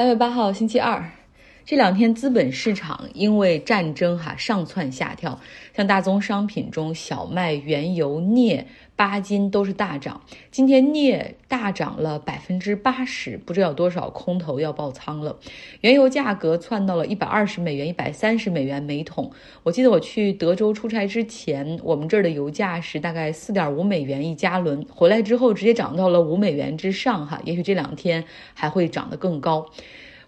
三月八号，星期二，这两天资本市场因为战争哈上窜下跳，像大宗商品中小麦、原油、镍、钯金都是大涨。今天镍大涨了百分之八十，不知道多少空头要爆仓了。原油价格窜到了一百二十美元、一百三十美元每桶。我记得我去德州出差之前，我们这儿的油价是大概四点五美元一加仑，回来之后直接涨到了五美元之上哈，也许这两天还会涨得更高。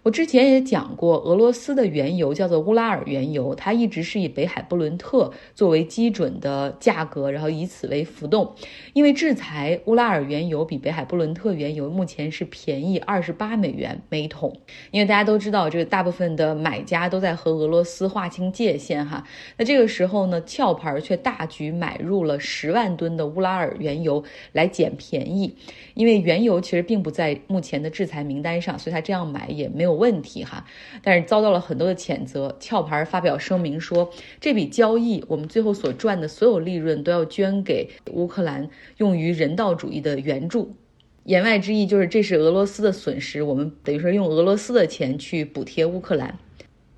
我之前也讲过，俄罗斯的原油叫做乌拉尔原油，它一直是以北海布伦特作为基准的价格，然后以此为浮动。因为制裁，乌拉尔原油比北海布伦特原油目前是便宜二十八美元每桶。因为大家都知道，这个大部分的买家都在和俄罗斯划清界限哈。那这个时候呢，壳牌却大举买入了十万吨的乌拉尔原油来捡便宜。因为原油其实并不在目前的制裁名单上，所以他这样买也没有。问题哈，但是遭到了很多的谴责。壳牌发表声明说，这笔交易我们最后所赚的所有利润都要捐给乌克兰，用于人道主义的援助。言外之意就是这是俄罗斯的损失，我们等于说用俄罗斯的钱去补贴乌克兰。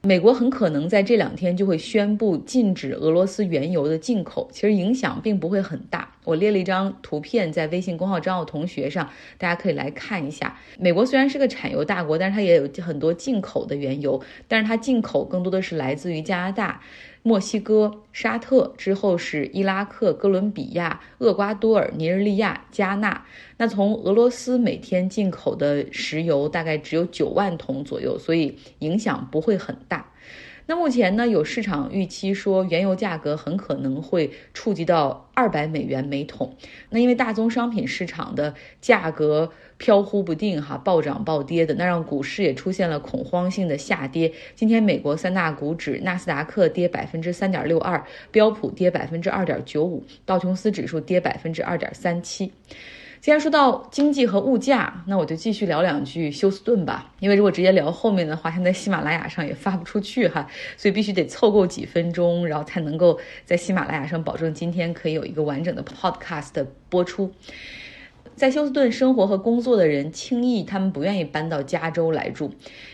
美国很可能在这两天就会宣布禁止俄罗斯原油的进口，其实影响并不会很大。我列了一张图片在微信公号张奥同学上，大家可以来看一下。美国虽然是个产油大国，但是它也有很多进口的原油，但是它进口更多的是来自于加拿大。墨西哥、沙特之后是伊拉克、哥伦比亚、厄瓜多尔、尼日利亚、加纳。那从俄罗斯每天进口的石油大概只有九万桶左右，所以影响不会很大。那目前呢，有市场预期说原油价格很可能会触及到二百美元每桶。那因为大宗商品市场的价格飘忽不定，哈，暴涨暴跌的，那让股市也出现了恐慌性的下跌。今天美国三大股指，纳斯达克跌百分之三点六二，标普跌百分之二点九五，道琼斯指数跌百分之二点三七。既然说到经济和物价，那我就继续聊两句休斯顿吧。因为如果直接聊后面的话，现在喜马拉雅上也发不出去哈，所以必须得凑够几分钟，然后才能够在喜马拉雅上保证今天可以有一个完整的 podcast 播出。在休斯顿生活和工作的人，轻易他们不愿意搬到加州来住，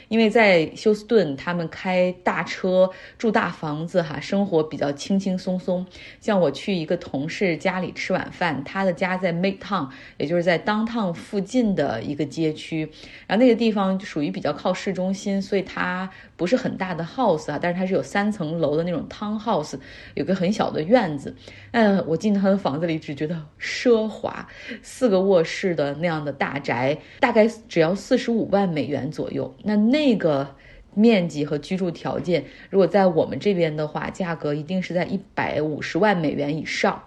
因为在休斯顿他们开大车住大房子，哈，生活比较轻轻松松。像我去一个同事家里吃晚饭，他的家在 Midtown，也就是在 Downtown 附近的一个街区，然后那个地方属于比较靠市中心，所以它不是很大的 house 啊，但是它是有三层楼的那种 townhouse，有个很小的院子。嗯，我进他的房子里只觉得奢华，四个卧室的那样的大宅，大概只要四十五万美元左右。那那个面积和居住条件，如果在我们这边的话，价格一定是在一百五十万美元以上。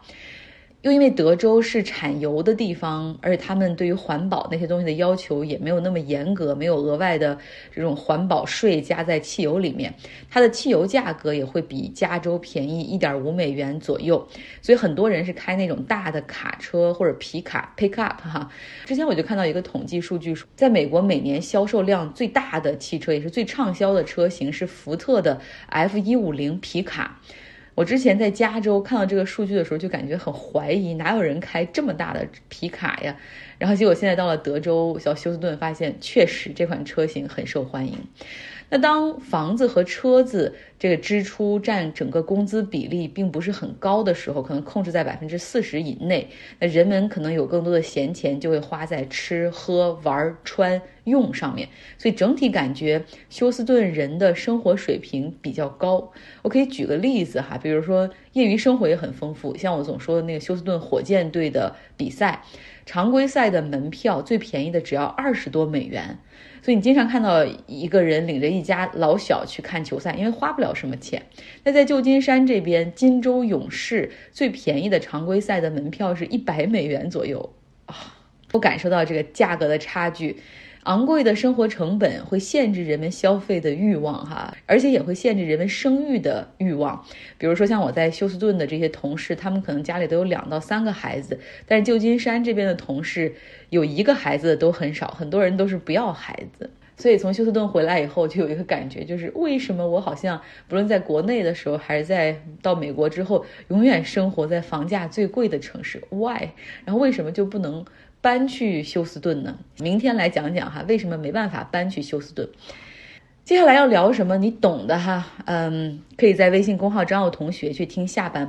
又因为德州是产油的地方，而且他们对于环保那些东西的要求也没有那么严格，没有额外的这种环保税加在汽油里面，它的汽油价格也会比加州便宜一点五美元左右。所以很多人是开那种大的卡车或者皮卡 pickup 哈。之前我就看到一个统计数据说，在美国每年销售量最大的汽车，也是最畅销的车型是福特的 F 一五零皮卡。我之前在加州看到这个数据的时候，就感觉很怀疑，哪有人开这么大的皮卡呀？然后结果现在到了德州小休斯顿，发现确实这款车型很受欢迎。那当房子和车子这个支出占整个工资比例并不是很高的时候，可能控制在百分之四十以内，那人们可能有更多的闲钱，就会花在吃喝玩穿用上面。所以整体感觉休斯顿人的生活水平比较高。我可以举个例子哈，比如说业余生活也很丰富，像我总说的那个休斯顿火箭队的比赛，常规赛的门票最便宜的只要二十多美元。所以你经常看到一个人领着一家老小去看球赛，因为花不了什么钱。那在旧金山这边，金州勇士最便宜的常规赛的门票是一百美元左右啊！我感受到这个价格的差距。昂贵的生活成本会限制人们消费的欲望，哈，而且也会限制人们生育的欲望。比如说，像我在休斯顿的这些同事，他们可能家里都有两到三个孩子，但是旧金山这边的同事有一个孩子的都很少，很多人都是不要孩子。所以从休斯顿回来以后，就有一个感觉，就是为什么我好像不论在国内的时候，还是在到美国之后，永远生活在房价最贵的城市？Why？然后为什么就不能？搬去休斯顿呢？明天来讲讲哈，为什么没办法搬去休斯顿？接下来要聊什么？你懂的哈，嗯，可以在微信公号张奥同学去听下半